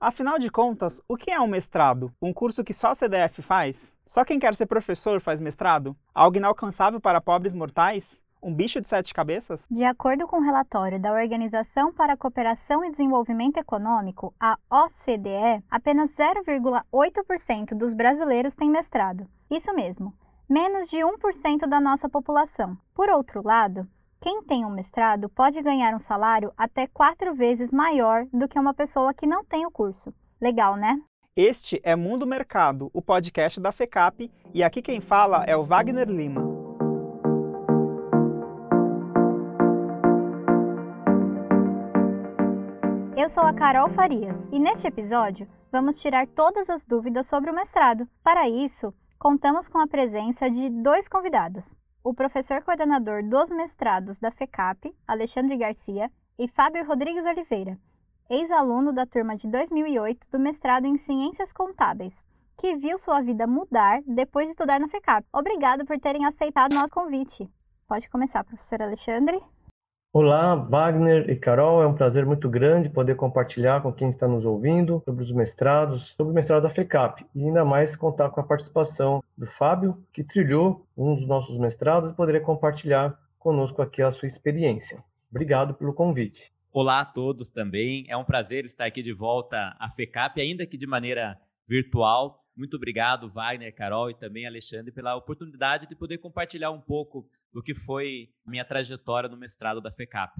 Afinal de contas, o que é um mestrado? Um curso que só a CDF faz? Só quem quer ser professor faz mestrado? Algo inalcançável para pobres mortais? Um bicho de sete cabeças? De acordo com o um relatório da Organização para a Cooperação e Desenvolvimento Econômico, a OCDE, apenas 0,8% dos brasileiros têm mestrado. Isso mesmo, menos de 1% da nossa população. Por outro lado, quem tem um mestrado pode ganhar um salário até quatro vezes maior do que uma pessoa que não tem o curso. Legal, né? Este é Mundo Mercado, o podcast da FECAP, e aqui quem fala é o Wagner Lima. Eu sou a Carol Farias e neste episódio vamos tirar todas as dúvidas sobre o mestrado. Para isso, contamos com a presença de dois convidados: o professor coordenador dos mestrados da FECAP, Alexandre Garcia, e Fábio Rodrigues Oliveira, ex-aluno da turma de 2008 do mestrado em Ciências Contábeis, que viu sua vida mudar depois de estudar na FECAP. Obrigado por terem aceitado nosso convite. Pode começar, professor Alexandre. Olá, Wagner e Carol, é um prazer muito grande poder compartilhar com quem está nos ouvindo sobre os mestrados, sobre o mestrado da FECAP e ainda mais contar com a participação do Fábio, que trilhou um dos nossos mestrados e poderia compartilhar conosco aqui a sua experiência. Obrigado pelo convite. Olá a todos também, é um prazer estar aqui de volta à FECAP, ainda que de maneira virtual. Muito obrigado, Wagner, Carol e também Alexandre, pela oportunidade de poder compartilhar um pouco do que foi minha trajetória no mestrado da FECAP.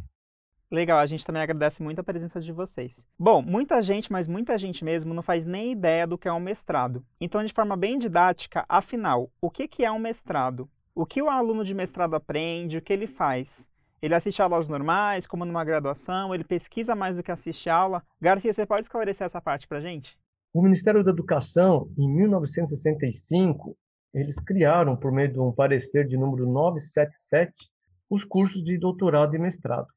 Legal, a gente também agradece muito a presença de vocês. Bom, muita gente, mas muita gente mesmo, não faz nem ideia do que é um mestrado. Então, de forma bem didática, afinal, o que é um mestrado? O que o aluno de mestrado aprende? O que ele faz? Ele assiste aulas normais, como numa graduação? Ele pesquisa mais do que assiste aula? Garcia, você pode esclarecer essa parte para gente? O Ministério da Educação, em 1965, eles criaram, por meio de um parecer de número 977, os cursos de doutorado e mestrado.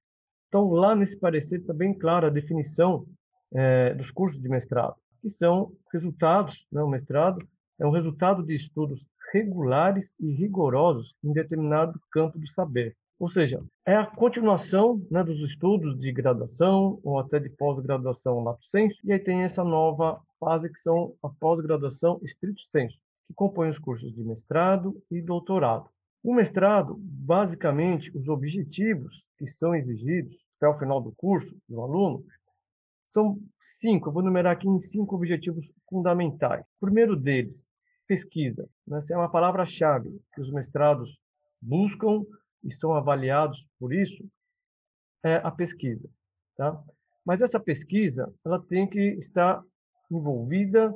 Então, lá nesse parecer está bem clara a definição é, dos cursos de mestrado, que são resultados, né, o mestrado é um resultado de estudos regulares e rigorosos em determinado campo do saber. Ou seja, é a continuação né, dos estudos de graduação ou até de pós-graduação lato sensu, e aí tem essa nova fase que são a pós-graduação estrito sensu, que compõe os cursos de mestrado e doutorado. O mestrado, basicamente, os objetivos que são exigidos até o final do curso do aluno são cinco. Eu vou numerar aqui em cinco objetivos fundamentais. O primeiro deles, pesquisa. Né? Essa é uma palavra-chave que os mestrados buscam e são avaliados por isso, é a pesquisa. Tá? Mas essa pesquisa ela tem que estar envolvida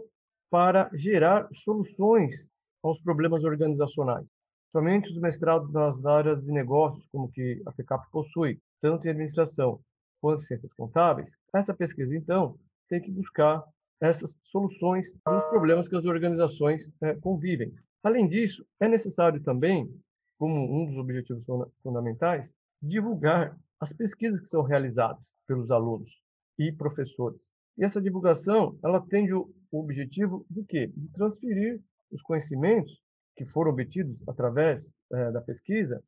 para gerar soluções aos problemas organizacionais. Somente os mestrados nas áreas de negócios, como que a FECAP possui, tanto em administração quanto em ciências contábeis, essa pesquisa, então, tem que buscar essas soluções aos problemas que as organizações é, convivem. Além disso, é necessário também como um dos objetivos fundamentais, divulgar as pesquisas que são realizadas pelos alunos e professores. E essa divulgação, ela tem o objetivo de quê? De transferir os conhecimentos que foram obtidos através é, da pesquisa,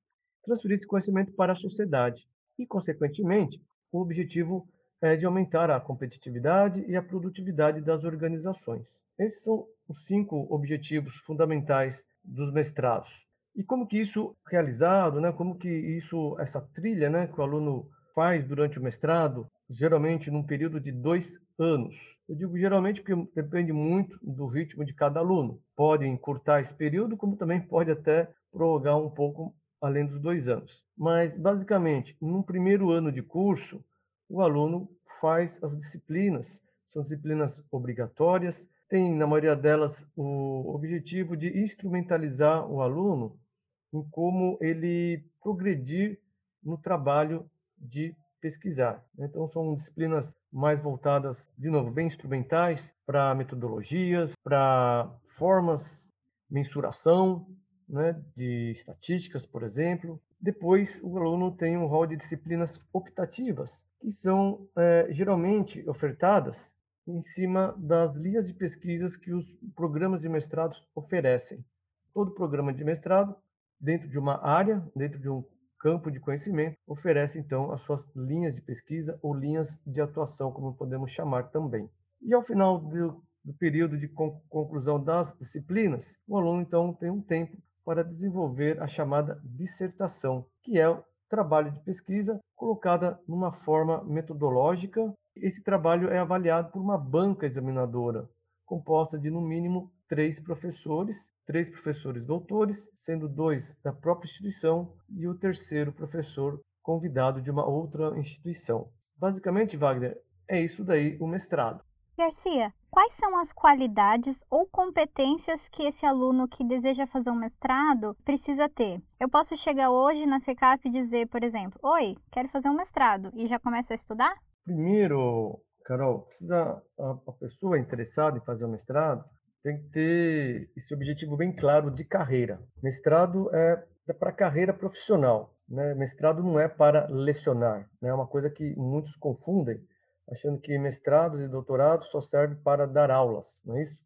transferir esse conhecimento para a sociedade e, consequentemente, o objetivo é de aumentar a competitividade e a produtividade das organizações. Esses são os cinco objetivos fundamentais dos mestrados. E como que isso realizado, né? Como que isso, essa trilha, né, que o aluno faz durante o mestrado, geralmente num período de dois anos. Eu digo geralmente porque depende muito do ritmo de cada aluno. Pode encurtar esse período, como também pode até prorrogar um pouco além dos dois anos. Mas, basicamente, num primeiro ano de curso, o aluno faz as disciplinas, são disciplinas obrigatórias, tem, na maioria delas, o objetivo de instrumentalizar o aluno em como ele progredir no trabalho de pesquisar. Então, são disciplinas mais voltadas, de novo, bem instrumentais, para metodologias, para formas, mensuração né, de estatísticas, por exemplo. Depois, o aluno tem um rol de disciplinas optativas, que são é, geralmente ofertadas em cima das linhas de pesquisas que os programas de mestrados oferecem. Todo programa de mestrado dentro de uma área, dentro de um campo de conhecimento, oferece então as suas linhas de pesquisa ou linhas de atuação, como podemos chamar também. E ao final do, do período de conclusão das disciplinas, o aluno então tem um tempo para desenvolver a chamada dissertação, que é o trabalho de pesquisa colocada numa forma metodológica. Esse trabalho é avaliado por uma banca examinadora, composta de no mínimo três professores, três professores doutores, sendo dois da própria instituição e o terceiro professor convidado de uma outra instituição. Basicamente, Wagner, é isso daí o mestrado. Garcia, quais são as qualidades ou competências que esse aluno que deseja fazer um mestrado precisa ter? Eu posso chegar hoje na FECAP e dizer, por exemplo, Oi, quero fazer um mestrado e já começo a estudar? Primeiro, Carol, precisa a, a pessoa interessada em fazer um mestrado tem que ter esse objetivo bem claro de carreira. Mestrado é, é para carreira profissional. Né? Mestrado não é para lecionar. Né? É uma coisa que muitos confundem achando que mestrados e doutorados só servem para dar aulas, não é isso?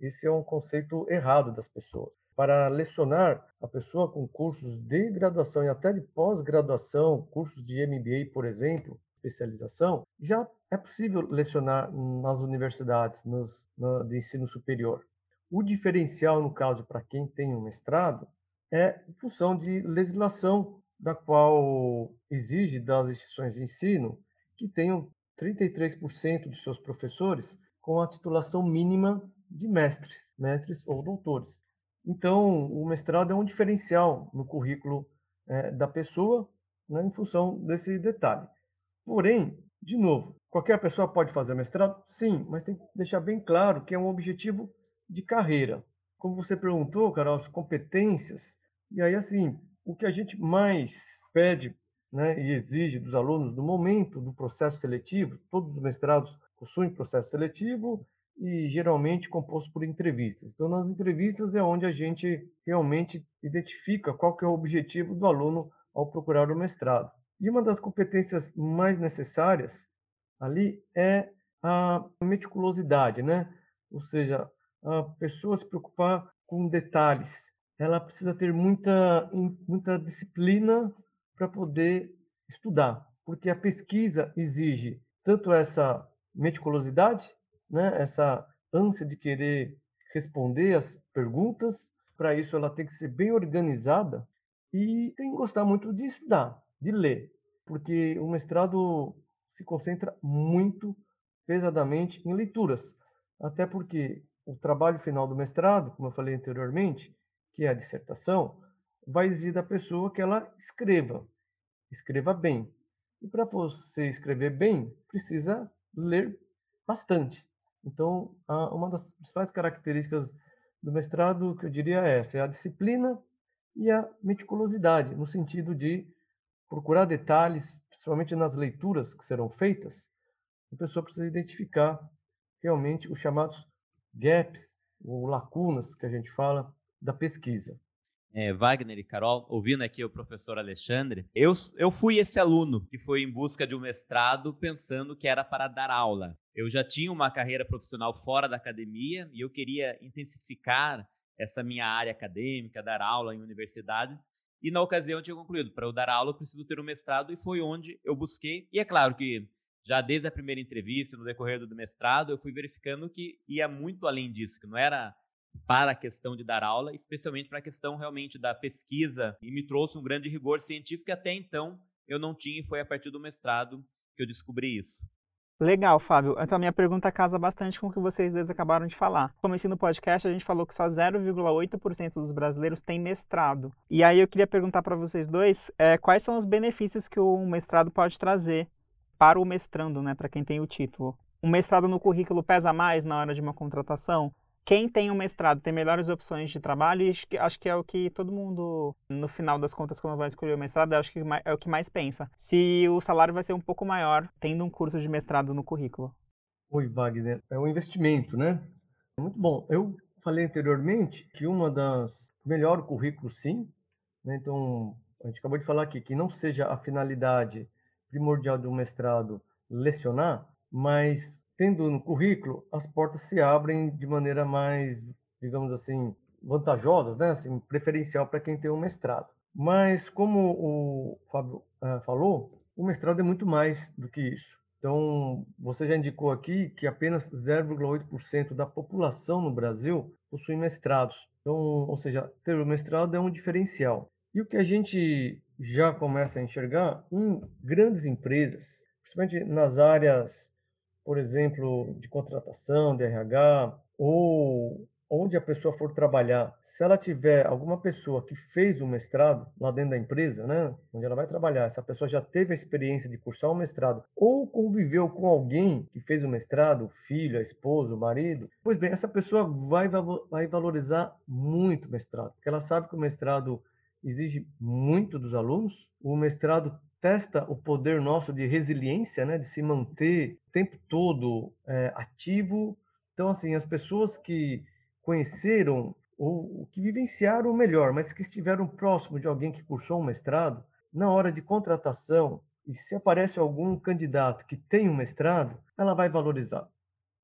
Esse é um conceito errado das pessoas. Para lecionar, a pessoa com cursos de graduação e até de pós-graduação, cursos de MBA, por exemplo, especialização, já é possível lecionar nas universidades na, de ensino superior. O diferencial, no caso, para quem tem um mestrado, é função de legislação da qual exige das instituições de ensino que tenham 33% de seus professores com a titulação mínima de mestres, mestres ou doutores. Então, o mestrado é um diferencial no currículo é, da pessoa, né, em função desse detalhe. Porém, de novo, qualquer pessoa pode fazer mestrado? Sim, mas tem que deixar bem claro que é um objetivo de carreira. Como você perguntou, Carol, as competências, e aí, assim, o que a gente mais pede né, e exige dos alunos no momento do processo seletivo, todos os mestrados possuem processo seletivo e geralmente composto por entrevistas. Então, nas entrevistas é onde a gente realmente identifica qual que é o objetivo do aluno ao procurar o mestrado. E uma das competências mais necessárias ali é a meticulosidade, né? Ou seja, a pessoa se preocupar com detalhes. Ela precisa ter muita, muita disciplina para poder estudar, porque a pesquisa exige tanto essa meticulosidade, né, essa ânsia de querer responder as perguntas, para isso ela tem que ser bem organizada e tem que gostar muito de estudar, de ler, porque o mestrado se concentra muito pesadamente em leituras, até porque o trabalho final do mestrado, como eu falei anteriormente, que é a dissertação, vai exigir da pessoa que ela escreva, escreva bem. E para você escrever bem, precisa ler bastante. Então, uma das principais características do mestrado, que eu diria é essa, é a disciplina e a meticulosidade, no sentido de procurar detalhes, principalmente nas leituras que serão feitas, a pessoa precisa identificar realmente os chamados gaps ou lacunas que a gente fala da pesquisa é, Wagner e Carol, ouvindo aqui o professor Alexandre, eu, eu fui esse aluno que foi em busca de um mestrado pensando que era para dar aula. Eu já tinha uma carreira profissional fora da academia e eu queria intensificar essa minha área acadêmica, dar aula em universidades. E na ocasião eu tinha concluído, para eu dar aula eu preciso ter um mestrado e foi onde eu busquei. E é claro que já desde a primeira entrevista, no decorrer do mestrado, eu fui verificando que ia muito além disso, que não era para a questão de dar aula, especialmente para a questão realmente da pesquisa, e me trouxe um grande rigor científico que até então eu não tinha, e foi a partir do mestrado que eu descobri isso. Legal, Fábio. Então, a minha pergunta casa bastante com o que vocês dois acabaram de falar. Como ensino no podcast, a gente falou que só 0,8% dos brasileiros têm mestrado. E aí eu queria perguntar para vocês dois é, quais são os benefícios que o mestrado pode trazer para o mestrando, né, para quem tem o título. Um mestrado no currículo pesa mais na hora de uma contratação? Quem tem um mestrado tem melhores opções de trabalho e acho que, acho que é o que todo mundo, no final das contas, quando vai escolher o mestrado, acho que é o que mais pensa. Se o salário vai ser um pouco maior tendo um curso de mestrado no currículo. Oi, Wagner. É um investimento, né? Muito bom. Eu falei anteriormente que uma das melhor currículo, sim. Né? Então, a gente acabou de falar aqui que não seja a finalidade primordial do mestrado lecionar, mas tendo no currículo, as portas se abrem de maneira mais, digamos assim, vantajosas, né? assim, preferencial para quem tem um mestrado. Mas, como o Fábio uh, falou, o mestrado é muito mais do que isso. Então, você já indicou aqui que apenas 0,8% da população no Brasil possui mestrados. Então, ou seja, ter o mestrado é um diferencial. E o que a gente já começa a enxergar em grandes empresas, principalmente nas áreas, por exemplo, de contratação, de RH, ou onde a pessoa for trabalhar, se ela tiver alguma pessoa que fez o mestrado lá dentro da empresa, né, onde ela vai trabalhar, essa pessoa já teve a experiência de cursar um mestrado ou conviveu com alguém que fez o mestrado, filho, a esposa, marido, pois bem, essa pessoa vai, vai valorizar muito o mestrado, porque ela sabe que o mestrado exige muito dos alunos, o mestrado testa o poder nosso de resiliência, né, de se manter o tempo todo é, ativo. Então, assim, as pessoas que conheceram ou que vivenciaram melhor, mas que estiveram próximo de alguém que cursou um mestrado, na hora de contratação, e se aparece algum candidato que tem um mestrado, ela vai valorizar,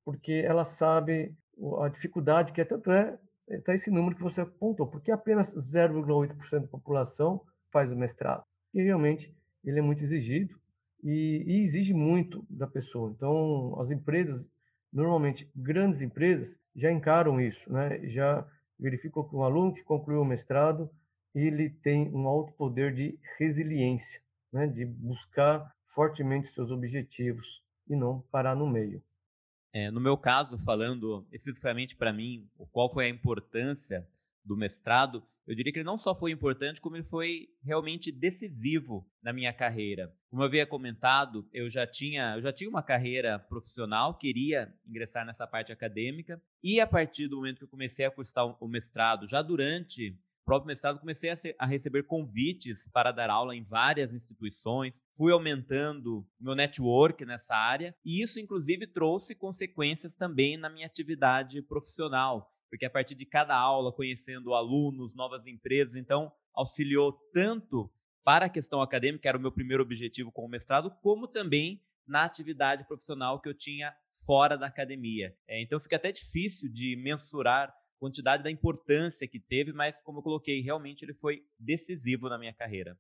porque ela sabe a dificuldade que é, tanto é, está esse número que você apontou, porque apenas 0,8% da população faz o mestrado. E realmente ele é muito exigido e, e exige muito da pessoa. Então, as empresas, normalmente grandes empresas, já encaram isso, né? já verificam que um aluno que concluiu o mestrado ele tem um alto poder de resiliência, né? de buscar fortemente seus objetivos e não parar no meio. É, no meu caso, falando especificamente para mim, qual foi a importância do mestrado, eu diria que ele não só foi importante, como ele foi realmente decisivo na minha carreira. Como eu havia comentado, eu já tinha, eu já tinha uma carreira profissional, queria ingressar nessa parte acadêmica, e a partir do momento que eu comecei a cursar o mestrado, já durante o próprio mestrado, comecei a, ser, a, receber convites para dar aula em várias instituições, fui aumentando meu network nessa área, e isso, inclusive, trouxe consequências também na minha atividade profissional porque a partir de cada aula, conhecendo alunos, novas empresas, então auxiliou tanto para a questão acadêmica, que era o meu primeiro objetivo com o mestrado, como também na atividade profissional que eu tinha fora da academia. É, então fica até difícil de mensurar a quantidade da importância que teve, mas como eu coloquei, realmente ele foi decisivo na minha carreira.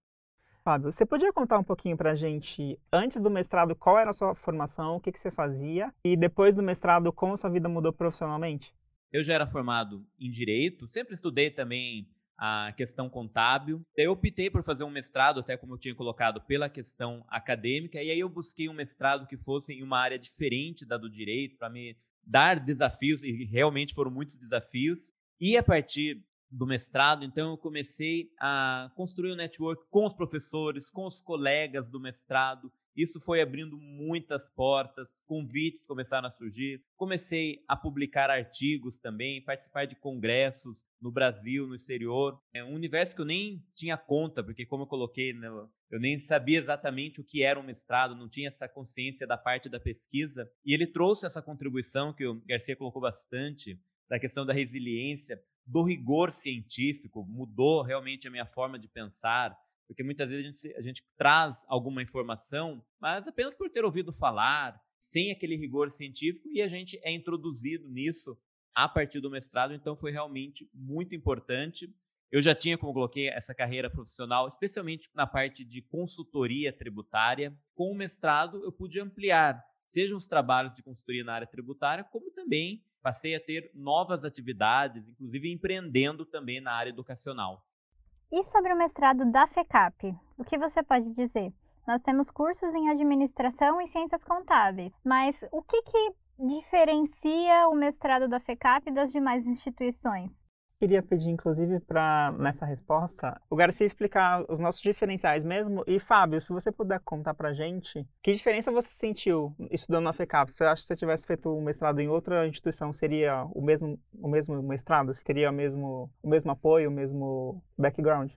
Fábio, você podia contar um pouquinho para a gente, antes do mestrado, qual era a sua formação, o que, que você fazia, e depois do mestrado, como sua vida mudou profissionalmente? Eu já era formado em direito, sempre estudei também a questão contábil. Daí eu optei por fazer um mestrado, até como eu tinha colocado, pela questão acadêmica, e aí eu busquei um mestrado que fosse em uma área diferente da do direito, para me dar desafios, e realmente foram muitos desafios. E a partir do mestrado, então eu comecei a construir um network com os professores, com os colegas do mestrado, isso foi abrindo muitas portas, convites começaram a surgir. Comecei a publicar artigos também, participar de congressos no Brasil, no exterior. É um universo que eu nem tinha conta, porque, como eu coloquei, né, eu nem sabia exatamente o que era um mestrado, não tinha essa consciência da parte da pesquisa. E ele trouxe essa contribuição que o Garcia colocou bastante, da questão da resiliência, do rigor científico, mudou realmente a minha forma de pensar porque muitas vezes a gente, a gente traz alguma informação, mas apenas por ter ouvido falar, sem aquele rigor científico, e a gente é introduzido nisso a partir do mestrado, então foi realmente muito importante. Eu já tinha, como coloquei, essa carreira profissional, especialmente na parte de consultoria tributária. Com o mestrado, eu pude ampliar, seja os trabalhos de consultoria na área tributária, como também passei a ter novas atividades, inclusive empreendendo também na área educacional. E sobre o mestrado da FECAP, o que você pode dizer? Nós temos cursos em administração e ciências contábeis, mas o que, que diferencia o mestrado da FECAP das demais instituições? Queria pedir, inclusive, para nessa resposta, o Garcia explicar os nossos diferenciais mesmo. E, Fábio, se você puder contar para gente, que diferença você sentiu estudando na FECAP? Você acha que se você tivesse feito um mestrado em outra instituição, seria o mesmo, o mesmo mestrado? Seria o mesmo, o mesmo apoio, o mesmo background?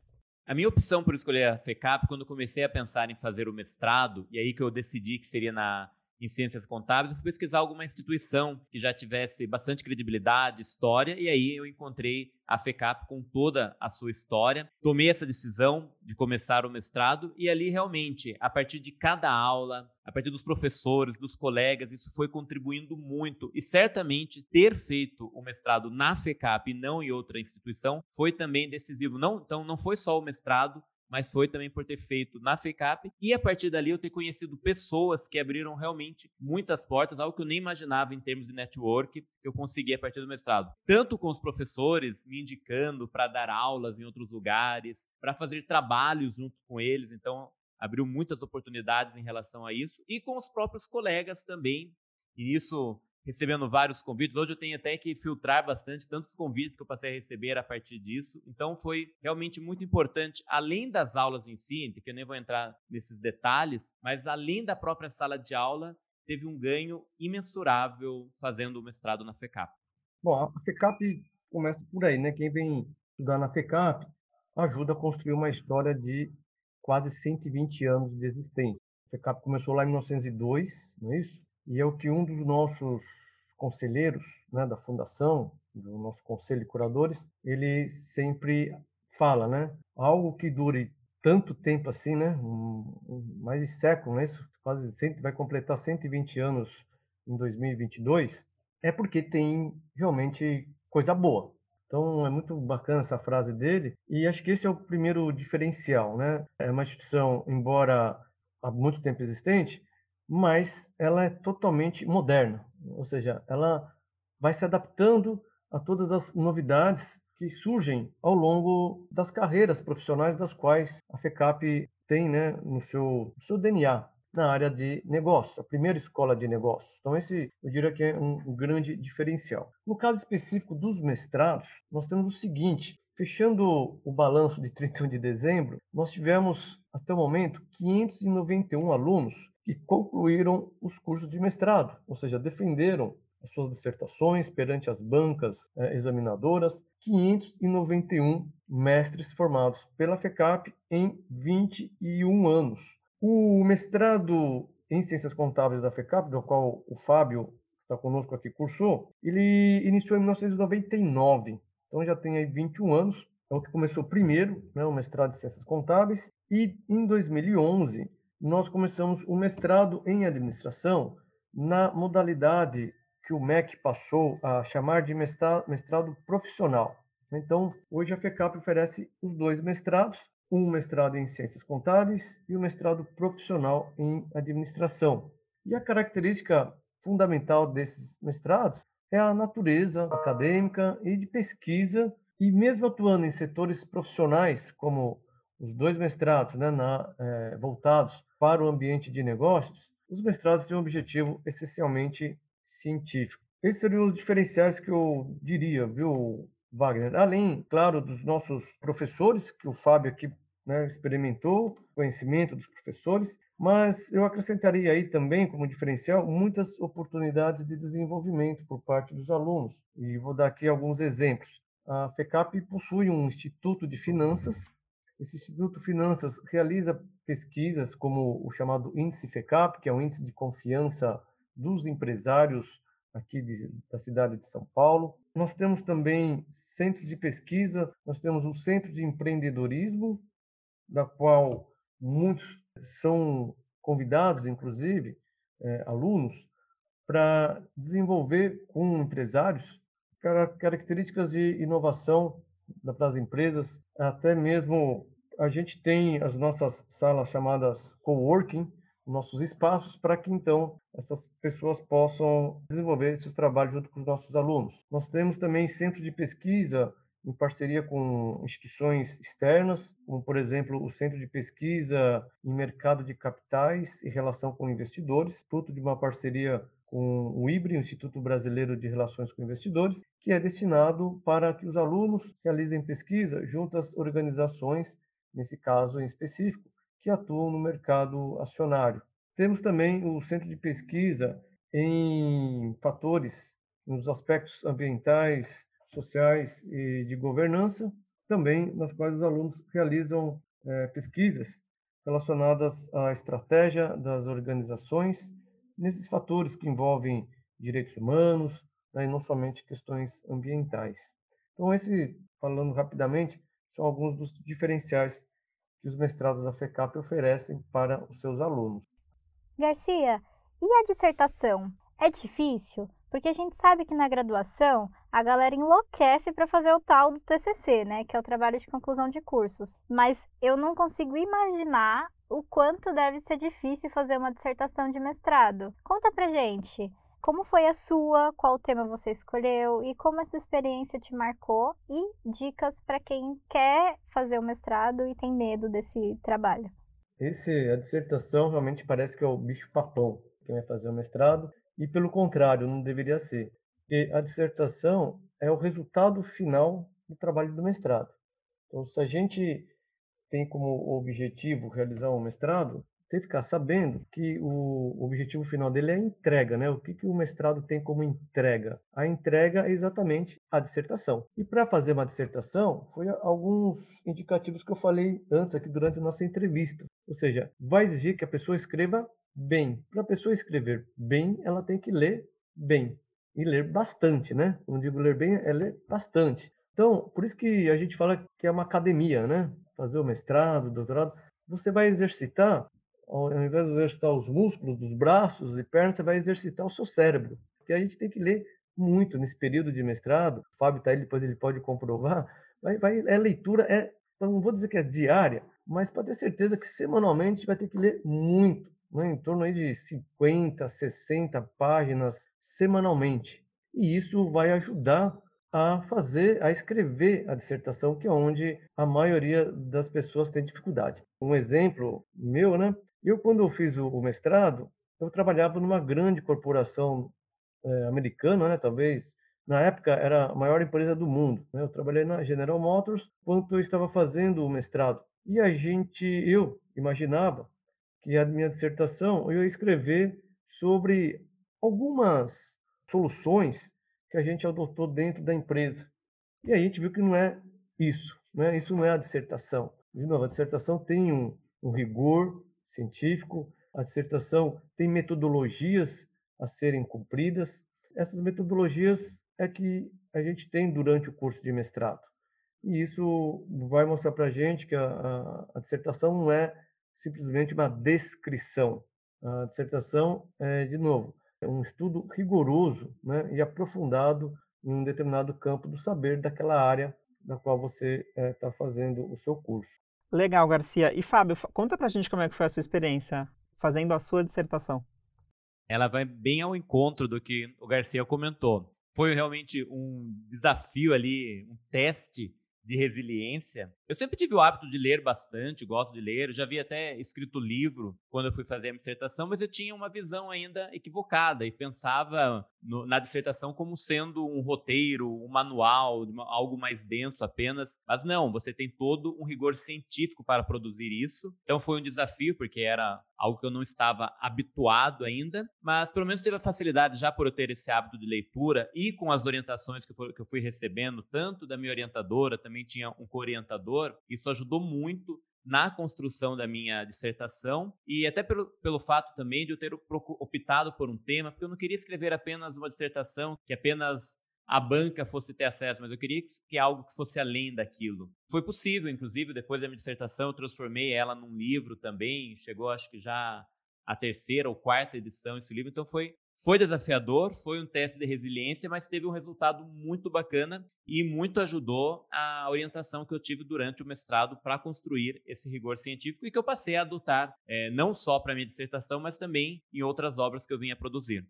A minha opção por escolher a FECAP, quando comecei a pensar em fazer o mestrado, e aí que eu decidi que seria na em ciências contábeis, eu fui pesquisar alguma instituição que já tivesse bastante credibilidade, história, e aí eu encontrei a FECAP com toda a sua história. Tomei essa decisão de começar o mestrado e ali realmente, a partir de cada aula, a partir dos professores, dos colegas, isso foi contribuindo muito e certamente ter feito o mestrado na FECAP e não em outra instituição foi também decisivo. Não, então não foi só o mestrado, mas foi também por ter feito na FECAP e a partir dali eu ter conhecido pessoas que abriram realmente muitas portas, algo que eu nem imaginava em termos de network, que eu consegui a partir do mestrado. Tanto com os professores me indicando para dar aulas em outros lugares, para fazer trabalhos junto com eles, então abriu muitas oportunidades em relação a isso e com os próprios colegas também. E isso recebendo vários convites. Hoje eu tenho até que filtrar bastante tantos convites que eu passei a receber a partir disso. Então foi realmente muito importante, além das aulas em si, que eu nem vou entrar nesses detalhes, mas além da própria sala de aula, teve um ganho imensurável fazendo o mestrado na FECAP. Bom, a FECAP começa por aí, né? Quem vem estudar na FECAP ajuda a construir uma história de quase 120 anos de existência. A FECAP começou lá em 1902, não é isso? E é o que um dos nossos conselheiros né, da fundação, do nosso conselho de curadores, ele sempre fala, né? Algo que dure tanto tempo assim, né? Um, mais de século, né? Isso quase vai completar 120 anos em 2022, é porque tem realmente coisa boa. Então é muito bacana essa frase dele e acho que esse é o primeiro diferencial, né? É uma instituição, embora há muito tempo existente, mas ela é totalmente moderna, ou seja, ela vai se adaptando a todas as novidades que surgem ao longo das carreiras profissionais das quais a FECAP tem né, no seu, seu DNA na área de negócios, a primeira escola de negócios. Então, esse eu diria que é um grande diferencial. No caso específico dos mestrados, nós temos o seguinte: fechando o balanço de 31 de dezembro, nós tivemos até o momento 591 alunos que concluíram os cursos de mestrado, ou seja, defenderam as suas dissertações perante as bancas eh, examinadoras, 591 mestres formados pela FECAP em 21 anos. O mestrado em Ciências Contábeis da FECAP, do qual o Fábio está conosco aqui cursou, ele iniciou em 1999, então já tem aí 21 anos, é o que começou primeiro, né, o mestrado em Ciências Contábeis, e em 2011 nós começamos o mestrado em administração na modalidade que o MEC passou a chamar de mestrado profissional. Então, hoje a FECAP oferece os dois mestrados, um mestrado em ciências contábeis e um mestrado profissional em administração. E a característica fundamental desses mestrados é a natureza acadêmica e de pesquisa, e mesmo atuando em setores profissionais como os dois mestrados né, na, é, voltados para o ambiente de negócios, os mestrados têm um objetivo essencialmente científico. Esses seriam os diferenciais que eu diria, viu, Wagner? Além, claro, dos nossos professores, que o Fábio aqui né, experimentou, conhecimento dos professores, mas eu acrescentaria aí também, como diferencial, muitas oportunidades de desenvolvimento por parte dos alunos. E vou dar aqui alguns exemplos. A FECAP possui um Instituto de Finanças esse Instituto Finanças realiza pesquisas como o chamado Índice FECAP, que é o Índice de Confiança dos Empresários aqui de, da cidade de São Paulo. Nós temos também centros de pesquisa, nós temos o Centro de Empreendedorismo, da qual muitos são convidados, inclusive, é, alunos, para desenvolver com empresários características de inovação para as empresas, até mesmo a gente tem as nossas salas chamadas coworking, nossos espaços, para que então essas pessoas possam desenvolver seus trabalhos junto com os nossos alunos. Nós temos também centros de pesquisa em parceria com instituições externas, como por exemplo o Centro de Pesquisa em Mercado de Capitais e Relação com Investidores, fruto de uma parceria com o IBRE, o Instituto Brasileiro de Relações com Investidores, que é destinado para que os alunos realizem pesquisa junto às organizações, nesse caso em específico, que atuam no mercado acionário. Temos também o Centro de Pesquisa em fatores, nos aspectos ambientais, sociais e de governança, também nas quais os alunos realizam é, pesquisas relacionadas à estratégia das organizações nesses fatores que envolvem direitos humanos, né, e não somente questões ambientais. Então, esse, falando rapidamente, são alguns dos diferenciais que os mestrados da FECAP oferecem para os seus alunos. Garcia, e a dissertação? É difícil? Porque a gente sabe que na graduação a galera enlouquece para fazer o tal do TCC, né, que é o trabalho de conclusão de cursos. Mas eu não consigo imaginar o quanto deve ser difícil fazer uma dissertação de mestrado. Conta pra gente. Como foi a sua? Qual tema você escolheu e como essa experiência te marcou? E dicas para quem quer fazer o mestrado e tem medo desse trabalho. Esse, a dissertação realmente parece que é o bicho-papão quem vai fazer o mestrado, e pelo contrário, não deveria ser. Porque a dissertação é o resultado final do trabalho do mestrado. Então, se a gente tem como objetivo realizar um mestrado, tem que ficar sabendo que o objetivo final dele é a entrega, né? O que, que o mestrado tem como entrega? A entrega é exatamente a dissertação. E para fazer uma dissertação, foi alguns indicativos que eu falei antes aqui durante a nossa entrevista. Ou seja, vai exigir que a pessoa escreva bem. Para a pessoa escrever bem, ela tem que ler bem. E ler bastante, né? Não digo ler bem, é ler bastante. Então, por isso que a gente fala que é uma academia, né? Fazer o mestrado, doutorado, você vai exercitar, ao invés de exercitar os músculos dos braços e pernas, você vai exercitar o seu cérebro. Porque a gente tem que ler muito nesse período de mestrado. O Fábio está aí, depois ele pode comprovar. Vai, vai, é leitura, é, não vou dizer que é diária, mas pode ter certeza que semanalmente vai ter que ler muito né, em torno aí de 50, 60 páginas semanalmente. E isso vai ajudar a fazer, a escrever a dissertação, que é onde a maioria das pessoas tem dificuldade. Um exemplo meu, né? Eu, quando eu fiz o mestrado, eu trabalhava numa grande corporação é, americana, né? Talvez na época era a maior empresa do mundo. Né? Eu trabalhei na General Motors quando eu estava fazendo o mestrado. E a gente, eu imaginava que a minha dissertação eu ia escrever sobre algumas soluções que a gente adotou dentro da empresa. E a gente viu que não é isso, né? isso não é a dissertação. De novo, a dissertação tem um, um rigor científico, a dissertação tem metodologias a serem cumpridas. Essas metodologias é que a gente tem durante o curso de mestrado. E isso vai mostrar para a gente que a, a, a dissertação não é simplesmente uma descrição. A dissertação é, de novo, é um estudo rigoroso né, e aprofundado em um determinado campo do saber daquela área na qual você está é, fazendo o seu curso. Legal, Garcia. E Fábio, conta pra gente como é que foi a sua experiência fazendo a sua dissertação. Ela vai bem ao encontro do que o Garcia comentou. Foi realmente um desafio ali, um teste de resiliência. Eu sempre tive o hábito de ler bastante, gosto de ler, já havia até escrito livro quando eu fui fazer a dissertação, mas eu tinha uma visão ainda equivocada e pensava no, na dissertação como sendo um roteiro, um manual, algo mais denso apenas. Mas não, você tem todo um rigor científico para produzir isso. Então foi um desafio, porque era algo que eu não estava habituado ainda, mas pelo menos tive a facilidade já por eu ter esse hábito de leitura e com as orientações que eu fui recebendo, tanto da minha orientadora, também tinha um co-orientador, isso ajudou muito na construção da minha dissertação e até pelo, pelo fato também de eu ter optado por um tema, porque eu não queria escrever apenas uma dissertação que apenas a banca fosse ter acesso, mas eu queria que algo que fosse além daquilo. Foi possível, inclusive, depois da minha dissertação, eu transformei ela num livro também, chegou acho que já a terceira ou quarta edição esse livro, então foi foi desafiador, foi um teste de resiliência, mas teve um resultado muito bacana e muito ajudou a orientação que eu tive durante o mestrado para construir esse rigor científico e que eu passei a adotar é, não só para minha dissertação, mas também em outras obras que eu vinha produzir.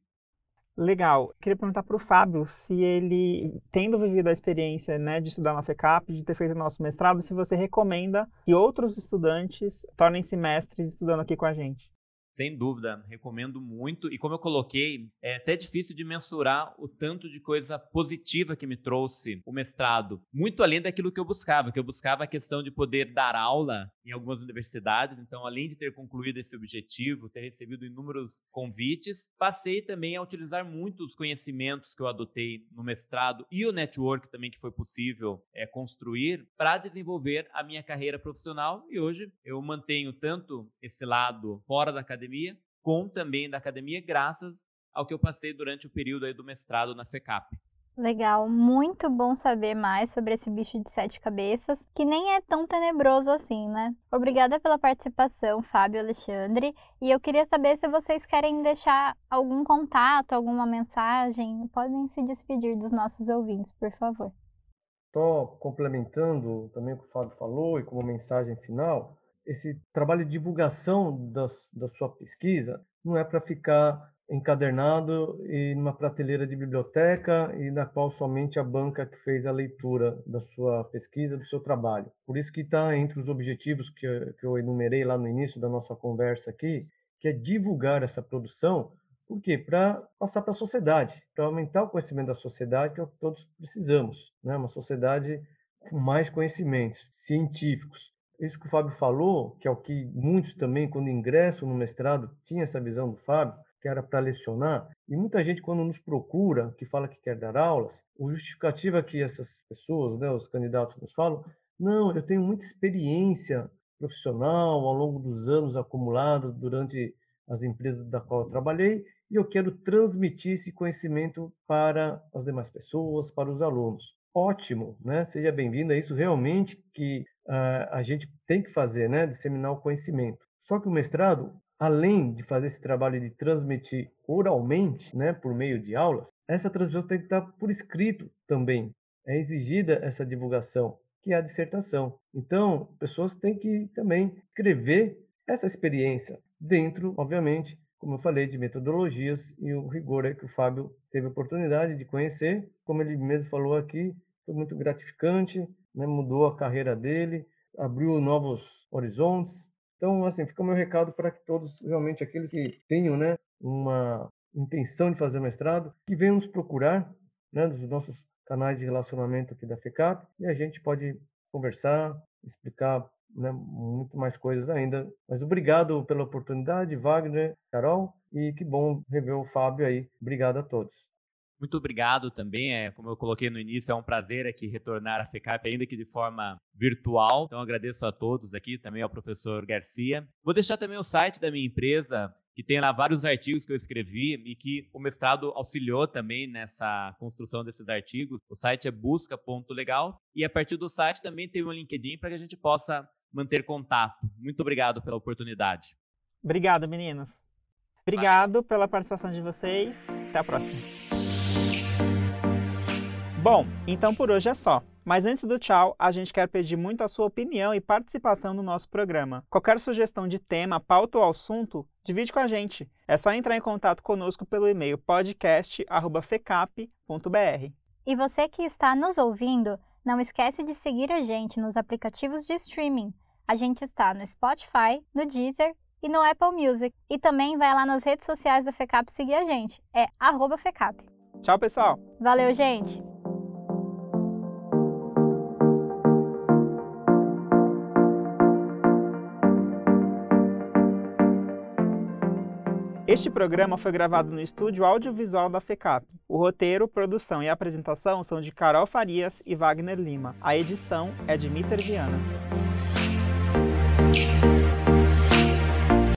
Legal. Queria perguntar para o Fábio se ele, tendo vivido a experiência né, de estudar na FECAP, de ter feito o nosso mestrado, se você recomenda que outros estudantes tornem-se mestres estudando aqui com a gente. Sem dúvida, recomendo muito. E como eu coloquei, é até difícil de mensurar o tanto de coisa positiva que me trouxe o mestrado. Muito além daquilo que eu buscava, que eu buscava a questão de poder dar aula em algumas universidades. Então, além de ter concluído esse objetivo, ter recebido inúmeros convites, passei também a utilizar muito os conhecimentos que eu adotei no mestrado e o network também que foi possível é, construir para desenvolver a minha carreira profissional. E hoje eu mantenho tanto esse lado fora da academia academia, com também da academia, graças ao que eu passei durante o período aí do mestrado na FECAP. Legal, muito bom saber mais sobre esse bicho de sete cabeças, que nem é tão tenebroso assim, né? Obrigada pela participação, Fábio Alexandre. E eu queria saber se vocês querem deixar algum contato, alguma mensagem. Podem se despedir dos nossos ouvintes, por favor. Só complementando também o que o Fábio falou e como mensagem final, esse trabalho de divulgação da, da sua pesquisa não é para ficar encadernado e numa prateleira de biblioteca e na qual somente a banca que fez a leitura da sua pesquisa, do seu trabalho. Por isso que está entre os objetivos que, que eu enumerei lá no início da nossa conversa aqui, que é divulgar essa produção, por quê? Para passar para a sociedade, para aumentar o conhecimento da sociedade, que é o que todos precisamos, né? uma sociedade com mais conhecimentos científicos. Isso que o Fábio falou, que é o que muitos também, quando ingressam no mestrado, tinham essa visão do Fábio, que era para lecionar. E muita gente, quando nos procura, que fala que quer dar aulas, o justificativa que essas pessoas, né, os candidatos nos falam, não, eu tenho muita experiência profissional ao longo dos anos acumulados durante as empresas da qual eu trabalhei e eu quero transmitir esse conhecimento para as demais pessoas, para os alunos. Ótimo, né? Seja bem-vindo. É isso realmente que a gente tem que fazer, né? Disseminar o conhecimento. Só que o mestrado, além de fazer esse trabalho de transmitir oralmente, né, por meio de aulas, essa transmissão tem que estar por escrito também. É exigida essa divulgação, que é a dissertação. Então, pessoas têm que também escrever essa experiência dentro, obviamente, como eu falei, de metodologias e o rigor é que o Fábio teve a oportunidade de conhecer. Como ele mesmo falou aqui, foi muito gratificante, né, mudou a carreira dele, abriu novos horizontes, então, assim, fica o meu recado para que todos, realmente, aqueles que tenham né, uma intenção de fazer mestrado, que venham nos procurar, né, dos nossos canais de relacionamento aqui da FECAP, e a gente pode conversar, explicar né, muito mais coisas ainda. Mas obrigado pela oportunidade, Wagner, Carol, e que bom rever o Fábio aí. Obrigado a todos. Muito obrigado também. É, como eu coloquei no início, é um prazer aqui retornar à FECAP, ainda que de forma virtual. Então, agradeço a todos aqui, também ao professor Garcia. Vou deixar também o site da minha empresa, que tem lá vários artigos que eu escrevi e que o mestrado auxiliou também nessa construção desses artigos. O site é busca.legal e a partir do site também tem um LinkedIn para que a gente possa manter contato. Muito obrigado pela oportunidade. Obrigado, meninos. Obrigado pela participação de vocês. Até a próxima. Bom, então por hoje é só. Mas antes do tchau, a gente quer pedir muito a sua opinião e participação no nosso programa. Qualquer sugestão de tema, pauta ou assunto, divide com a gente. É só entrar em contato conosco pelo e-mail podcast@fecap.br. E você que está nos ouvindo, não esquece de seguir a gente nos aplicativos de streaming. A gente está no Spotify, no Deezer e no Apple Music. E também vai lá nas redes sociais da FECAP seguir a gente. É FECAP. Tchau, pessoal. Valeu, gente. Este programa foi gravado no estúdio audiovisual da FECAP. O roteiro, produção e apresentação são de Carol Farias e Wagner Lima. A edição é de Mitter Viana.